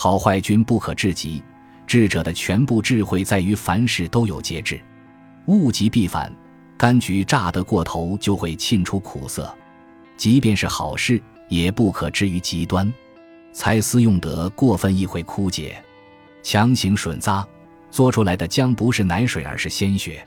好坏均不可至极。智者的全部智慧在于凡事都有节制，物极必反。柑橘榨得过头就会沁出苦涩，即便是好事也不可至于极端。才思用得过分亦会枯竭，强行吮咂，做出来的将不是奶水，而是鲜血。